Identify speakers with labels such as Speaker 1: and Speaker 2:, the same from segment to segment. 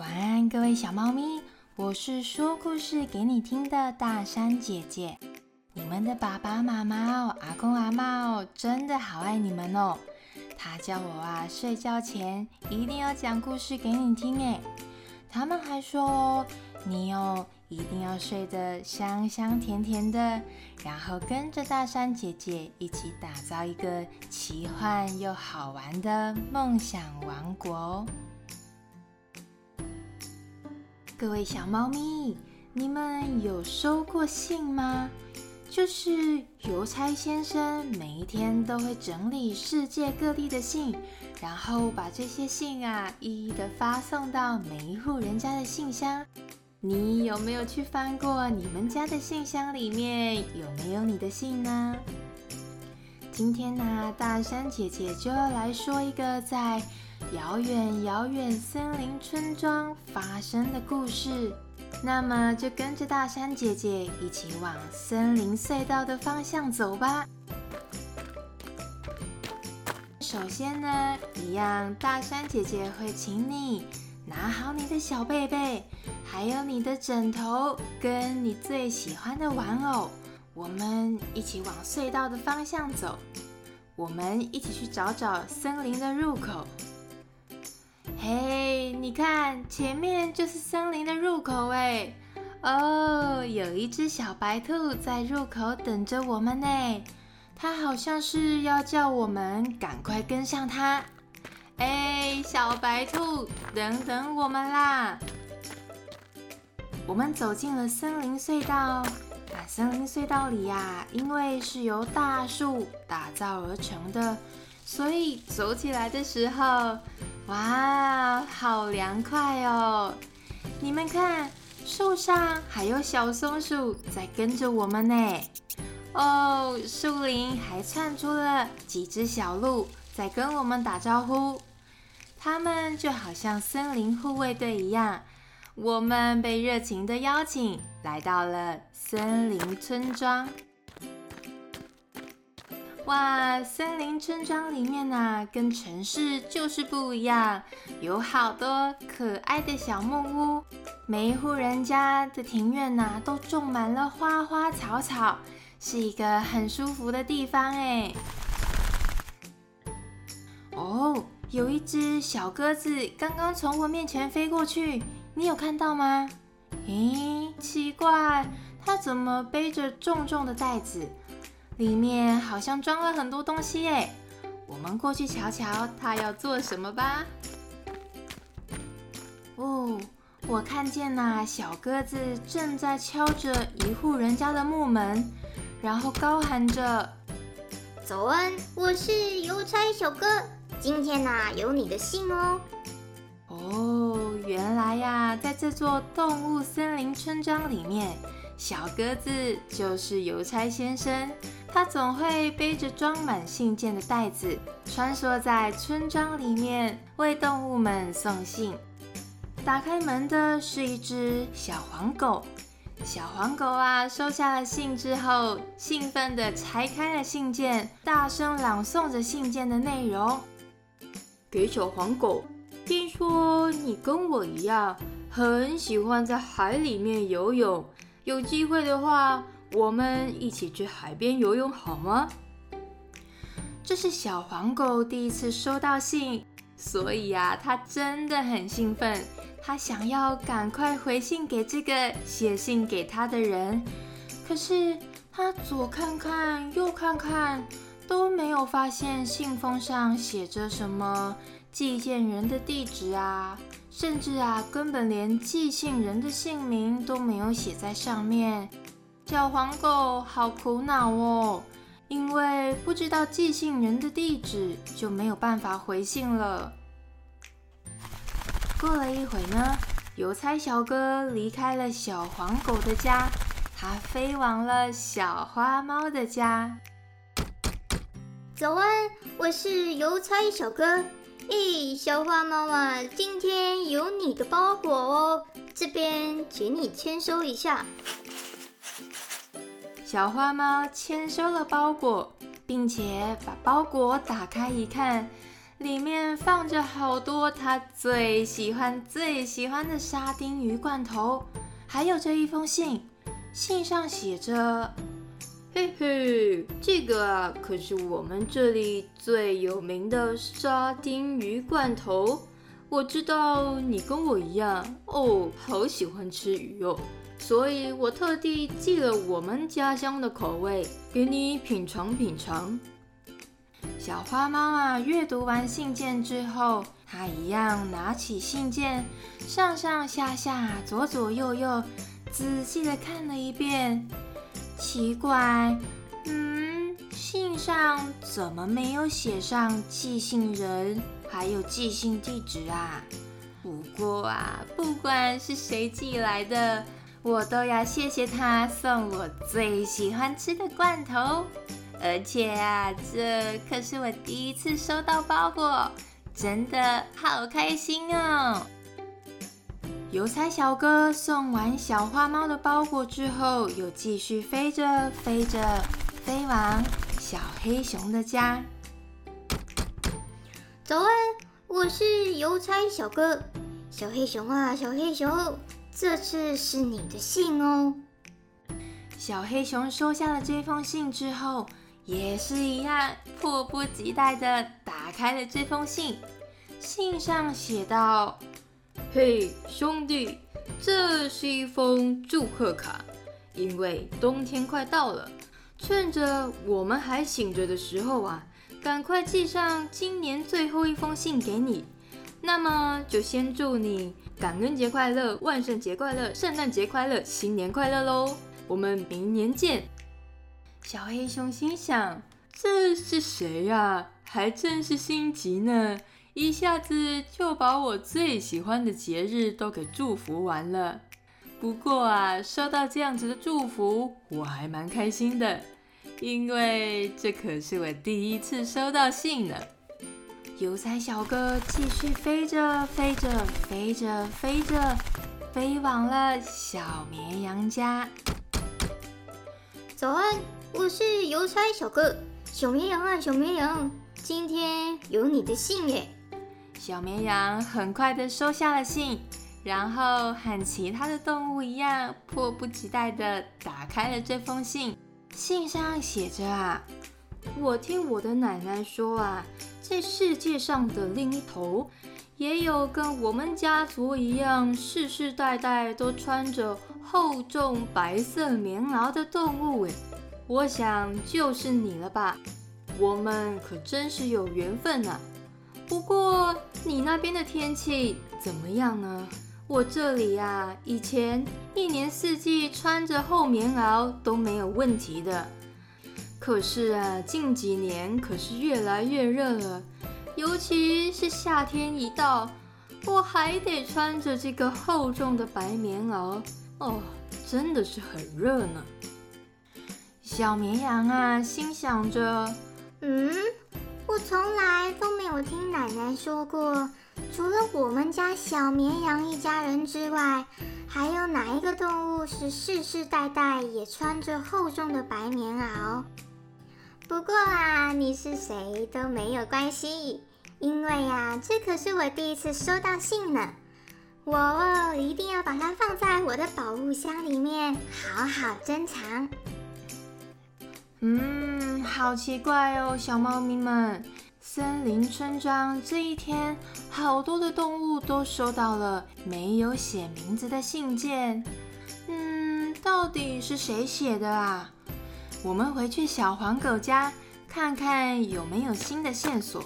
Speaker 1: 晚安，各位小猫咪，我是说故事给你听的大山姐姐。你们的爸爸妈妈哦，阿公阿妈哦，真的好爱你们哦。他叫我啊，睡觉前一定要讲故事给你听诶。他们还说哦，你哦一定要睡得香香甜甜的，然后跟着大山姐姐一起打造一个奇幻又好玩的梦想王国哦。各位小猫咪，你们有收过信吗？就是邮差先生每一天都会整理世界各地的信，然后把这些信啊一一的发送到每一户人家的信箱。你有没有去翻过你们家的信箱里面有没有你的信呢？今天呢，大山姐姐就要来说一个在。遥远遥远森林村庄发生的故事，那么就跟着大山姐姐一起往森林隧道的方向走吧。首先呢，一样大山姐姐会请你拿好你的小被被，还有你的枕头，跟你最喜欢的玩偶，我们一起往隧道的方向走。我们一起去找找森林的入口。嘿，你看，前面就是森林的入口哎！哦，有一只小白兔在入口等着我们呢。它好像是要叫我们赶快跟上它。哎，小白兔，等等我们啦！我们走进了森林隧道。啊，森林隧道里呀，因为是由大树打造而成的，所以走起来的时候。哇，好凉快哦！你们看，树上还有小松鼠在跟着我们呢。哦，树林还窜出了几只小鹿在跟我们打招呼。它们就好像森林护卫队一样。我们被热情的邀请来到了森林村庄。哇，森林村庄里面呐，跟城市就是不一样，有好多可爱的小木屋，每一户人家的庭院呐，都种满了花花草草，是一个很舒服的地方哎。哦，有一只小鸽子刚刚从我面前飞过去，你有看到吗？咦，奇怪，它怎么背着重重的袋子？里面好像装了很多东西耶，我们过去瞧瞧它要做什么吧。哦，我看见呐，小鸽子正在敲着一户人家的木门，然后高喊着：“
Speaker 2: 早安，我是邮差小哥，今天呐有你的信哦。”
Speaker 1: 哦，原来呀，在这座动物森林村庄里面，小鸽子就是邮差先生。他总会背着装满信件的袋子，穿梭在村庄里面，为动物们送信。打开门的是一只小黄狗。小黄狗啊，收下了信之后，兴奋地拆开了信件，大声朗诵着信件的内容。给小黄狗，听说你跟我一样，很喜欢在海里面游泳，有机会的话。我们一起去海边游泳好吗？这是小黄狗第一次收到信，所以呀，它真的很兴奋。它想要赶快回信给这个写信给他的人，可是它左看看右看看，都没有发现信封上写着什么寄件人的地址啊，甚至啊，根本连寄信人的姓名都没有写在上面。小黄狗好苦恼哦，因为不知道寄信人的地址，就没有办法回信了。过了一会呢，邮差小哥离开了小黄狗的家，他飞往了小花猫的家。
Speaker 2: 早安，我是邮差小哥。咦，小花猫啊，今天有你的包裹哦，这边请你签收一下。
Speaker 1: 小花猫签收了包裹，并且把包裹打开一看，里面放着好多它最喜欢、最喜欢的沙丁鱼罐头，还有这一封信。信上写着：“嘿嘿，这个啊，可是我们这里最有名的沙丁鱼罐头。我知道你跟我一样哦，好喜欢吃鱼哦，所以我特地寄了我们家乡的口味给你品尝品尝。”小花妈妈阅读完信件之后，她一样拿起信件，上上下下、左左右右。仔细的看了一遍，奇怪，嗯，信上怎么没有写上寄信人还有寄信地址啊？不过啊，不管是谁寄来的，我都要谢谢他送我最喜欢吃的罐头。而且啊，这可是我第一次收到包裹，真的好开心哦！邮差小哥送完小花猫的包裹之后，又继续飞着飞着，飞往小黑熊的家。
Speaker 2: 早安，我是邮差小哥。小黑熊啊，小黑熊，这次是你的信哦。
Speaker 1: 小黑熊收下了这封信之后，也是一样迫不及待的打开了这封信。信上写道。嘿，兄弟，这是一封祝贺卡。因为冬天快到了，趁着我们还醒着的时候啊，赶快寄上今年最后一封信给你。那么就先祝你感恩节快乐、万圣节快乐、圣诞节快乐、新年快乐喽！我们明年见。小黑熊心想：这是谁呀？还真是心急呢。一下子就把我最喜欢的节日都给祝福完了。不过啊，收到这样子的祝福，我还蛮开心的，因为这可是我第一次收到信呢。邮差小哥继续飞着飞着飞着飞着，飞往了小绵羊家。
Speaker 2: 早安，我是邮差小哥。小绵羊啊，小绵羊，今天有你的信耶。
Speaker 1: 小绵羊很快的收下了信，然后和其他的动物一样，迫不及待的打开了这封信。信上写着啊，我听我的奶奶说啊，在世界上的另一头，也有跟我们家族一样，世世代代都穿着厚重白色棉袄的动物。诶，我想就是你了吧？我们可真是有缘分啊！不过你那边的天气怎么样呢？我这里呀，以前一年四季穿着厚棉袄都没有问题的。可是啊，近几年可是越来越热了，尤其是夏天一到，我还得穿着这个厚重的白棉袄哦，真的是很热呢。小绵羊啊，心想着，
Speaker 2: 嗯。我从来都没有听奶奶说过，除了我们家小绵羊一家人之外，还有哪一个动物是世世代代也穿着厚重的白棉袄？不过啊，你是谁都没有关系，因为呀，这可是我第一次收到信呢。我一定要把它放在我的宝物箱里面，好好珍藏。
Speaker 1: 嗯，好奇怪哦，小猫咪们，森林村庄这一天，好多的动物都收到了没有写名字的信件。嗯，到底是谁写的啊？我们回去小黄狗家看看有没有新的线索。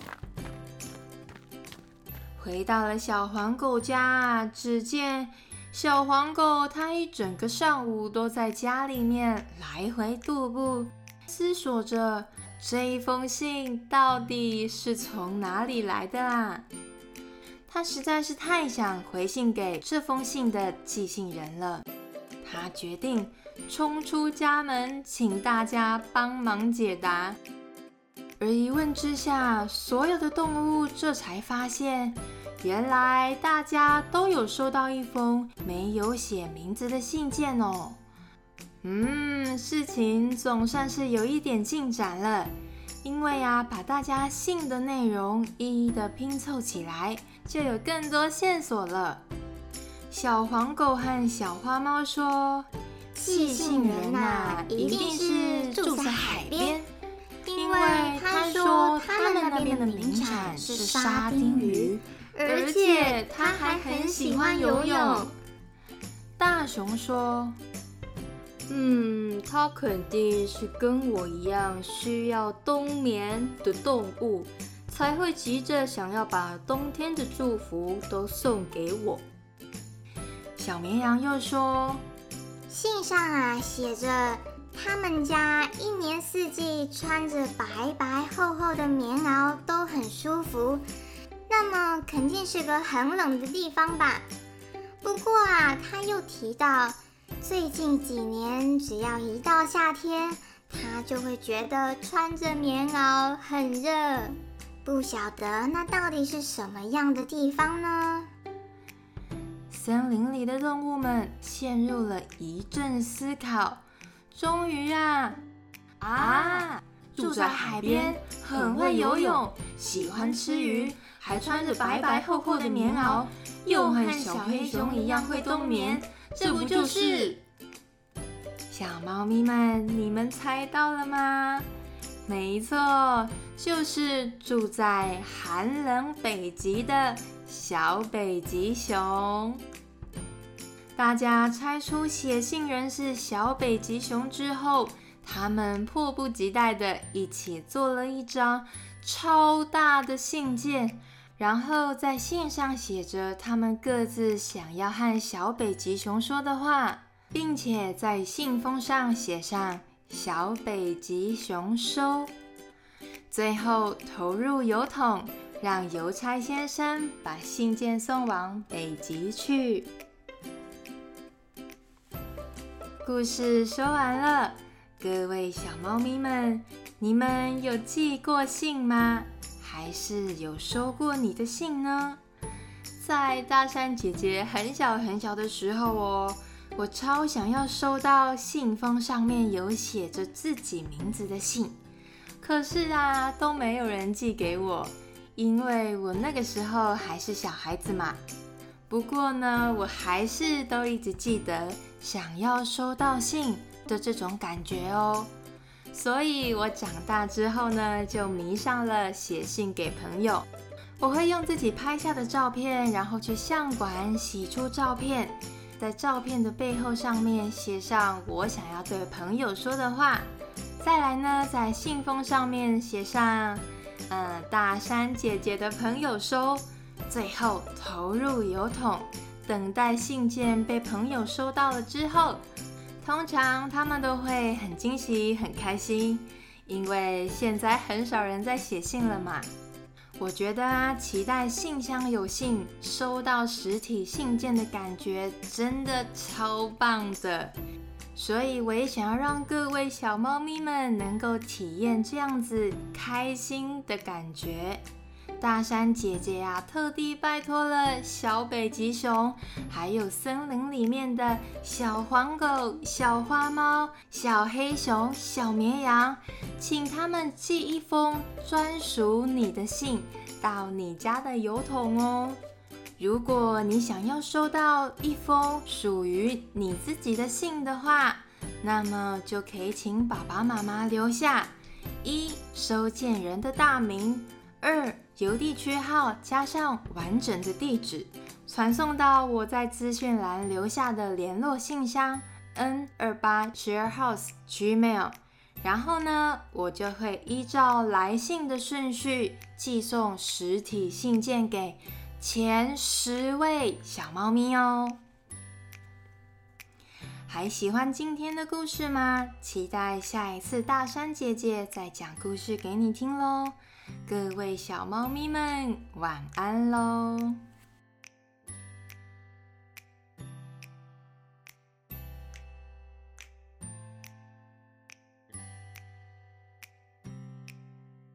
Speaker 1: 回到了小黄狗家，只见小黄狗它一整个上午都在家里面来回踱步。思索着这一封信到底是从哪里来的啊？他实在是太想回信给这封信的寄信人了。他决定冲出家门，请大家帮忙解答。而一问之下，所有的动物这才发现，原来大家都有收到一封没有写名字的信件哦。嗯，事情总算是有一点进展了。因为啊，把大家信的内容一一的拼凑起来，就有更多线索了。小黄狗和小花猫说：“
Speaker 2: 寄信人呐，一定是住在海边，因为他说他们那边的名产是沙丁鱼，而且他还很喜欢游泳。”
Speaker 1: 大熊说。
Speaker 3: 嗯，他肯定是跟我一样需要冬眠的动物，才会急着想要把冬天的祝福都送给我。
Speaker 1: 小绵羊又说：“
Speaker 2: 信上啊写着，他们家一年四季穿着白白厚厚的棉袄都很舒服，那么肯定是个很冷的地方吧？不过啊，他又提到。”最近几年，只要一到夏天，他就会觉得穿着棉袄很热。不晓得那到底是什么样的地方呢？
Speaker 1: 森林里的动物们陷入了一阵思考。终于啊啊！住在海边，很会游泳，喜欢吃鱼，还穿着白白厚厚的棉袄，又和小黑熊一样会冬眠。这不就是小猫咪们？你们猜到了吗？没错，就是住在寒冷北极的小北极熊。大家猜出写信人是小北极熊之后，他们迫不及待的一起做了一张超大的信件。然后在信上写着他们各自想要和小北极熊说的话，并且在信封上写上“小北极熊收”，最后投入邮筒，让邮差先生把信件送往北极去。故事说完了，各位小猫咪们，你们有寄过信吗？还是有收过你的信呢？在大山姐姐很小很小的时候哦，我超想要收到信封上面有写着自己名字的信，可是啊，都没有人寄给我，因为我那个时候还是小孩子嘛。不过呢，我还是都一直记得想要收到信的这种感觉哦。所以，我长大之后呢，就迷上了写信给朋友。我会用自己拍下的照片，然后去相馆洗出照片，在照片的背后上面写上我想要对朋友说的话。再来呢，在信封上面写上“嗯，大山姐姐的朋友收”，最后投入邮筒，等待信件被朋友收到了之后。通常他们都会很惊喜、很开心，因为现在很少人在写信了嘛。我觉得啊，期待信箱有信，收到实体信件的感觉真的超棒的。所以我也想要让各位小猫咪们能够体验这样子开心的感觉。大山姐姐呀，特地拜托了小北极熊，还有森林里面的小黄狗、小花猫、小黑熊、小绵羊，请他们寄一封专属你的信到你家的邮筒哦。如果你想要收到一封属于你自己的信的话，那么就可以请爸爸妈妈留下一收件人的大名。二邮递区号加上完整的地址，传送到我在资讯栏留下的联络信箱 n 二八 sharehouse gmail，然后呢，我就会依照来信的顺序寄送实体信件给前十位小猫咪哦。还喜欢今天的故事吗？期待下一次大山姐姐再讲故事给你听喽。各位小猫咪们，晚安喽！